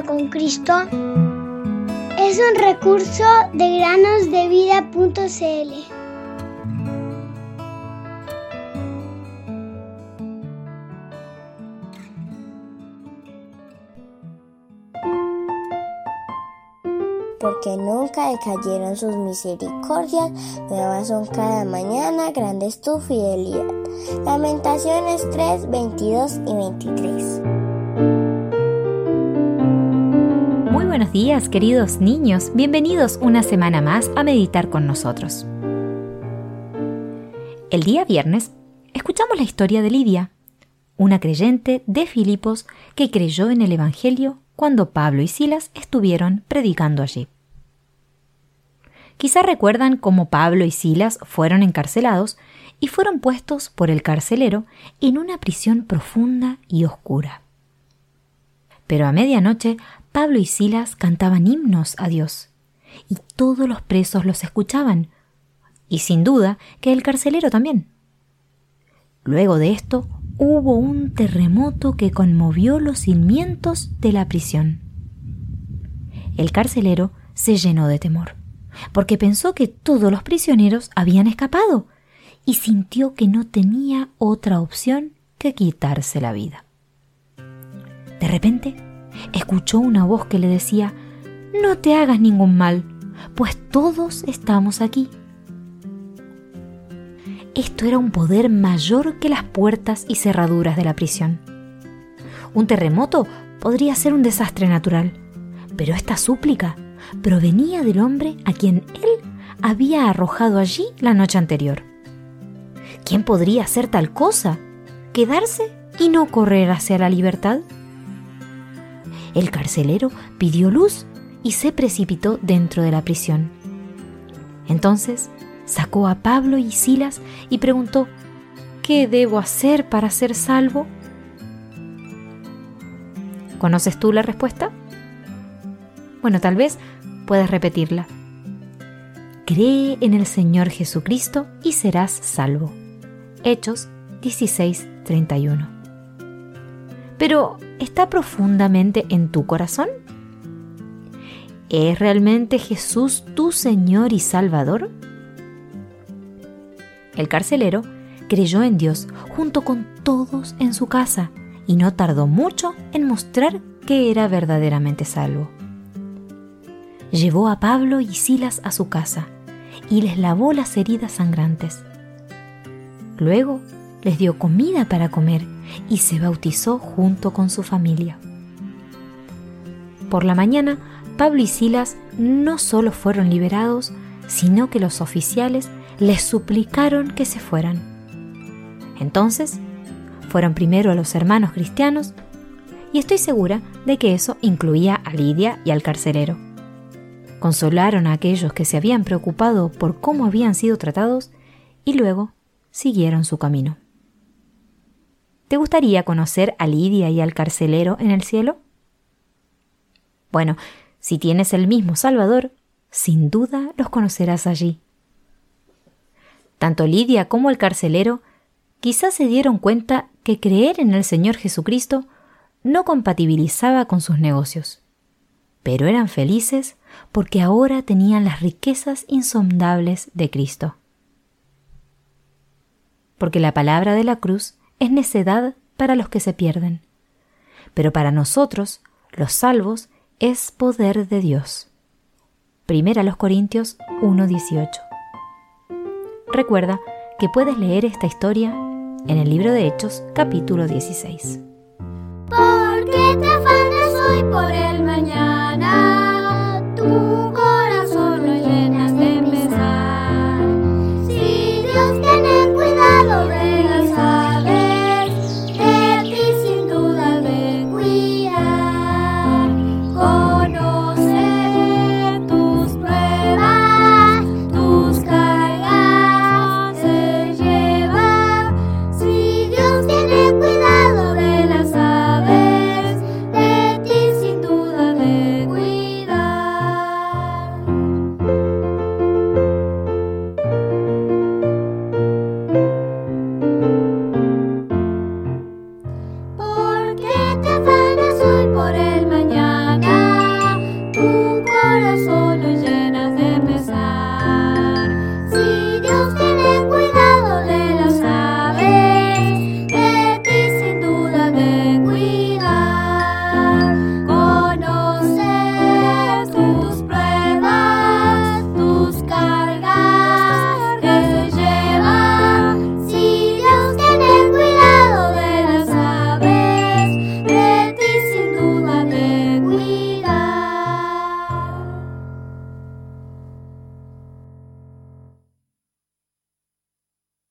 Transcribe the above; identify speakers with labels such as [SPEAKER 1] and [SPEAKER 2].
[SPEAKER 1] con Cristo es un recurso de granosdevida.cl.
[SPEAKER 2] porque nunca decayeron sus misericordias, nuevas son cada mañana, grande es tu fidelidad. Lamentaciones 3, 22 y 23.
[SPEAKER 3] Muy buenos días, queridos niños, bienvenidos una semana más a meditar con nosotros. El día viernes escuchamos la historia de Lidia, una creyente de Filipos que creyó en el Evangelio cuando Pablo y Silas estuvieron predicando allí. Quizá recuerdan cómo Pablo y Silas fueron encarcelados y fueron puestos por el carcelero en una prisión profunda y oscura. Pero a medianoche Pablo y Silas cantaban himnos a Dios, y todos los presos los escuchaban, y sin duda que el carcelero también. Luego de esto hubo un terremoto que conmovió los cimientos de la prisión. El carcelero se llenó de temor, porque pensó que todos los prisioneros habían escapado y sintió que no tenía otra opción que quitarse la vida. De repente, escuchó una voz que le decía, No te hagas ningún mal, pues todos estamos aquí. Esto era un poder mayor que las puertas y cerraduras de la prisión. Un terremoto podría ser un desastre natural, pero esta súplica provenía del hombre a quien él había arrojado allí la noche anterior. ¿Quién podría hacer tal cosa? ¿Quedarse y no correr hacia la libertad? El carcelero pidió luz y se precipitó dentro de la prisión. Entonces sacó a Pablo y Silas y preguntó, ¿qué debo hacer para ser salvo? ¿Conoces tú la respuesta? Bueno, tal vez puedes repetirla. Cree en el Señor Jesucristo y serás salvo. Hechos 16:31. Pero, ¿está profundamente en tu corazón? ¿Es realmente Jesús tu Señor y Salvador? El carcelero creyó en Dios junto con todos en su casa y no tardó mucho en mostrar que era verdaderamente salvo. Llevó a Pablo y Silas a su casa y les lavó las heridas sangrantes. Luego les dio comida para comer y se bautizó junto con su familia. Por la mañana, Pablo y Silas no solo fueron liberados, sino que los oficiales les suplicaron que se fueran. Entonces, fueron primero a los hermanos cristianos y estoy segura de que eso incluía a Lidia y al carcelero. Consolaron a aquellos que se habían preocupado por cómo habían sido tratados y luego siguieron su camino. ¿Te gustaría conocer a Lidia y al carcelero en el cielo? Bueno, si tienes el mismo Salvador, sin duda los conocerás allí. Tanto Lidia como el carcelero quizás se dieron cuenta que creer en el Señor Jesucristo no compatibilizaba con sus negocios. Pero eran felices porque ahora tenían las riquezas insondables de Cristo. Porque la palabra de la cruz es necedad para los que se pierden, pero para nosotros, los salvos, es poder de Dios. Primera los Corintios 1:18 Recuerda que puedes leer esta historia en el libro de Hechos capítulo 16.
[SPEAKER 4] Porque te afanas hoy por el mañana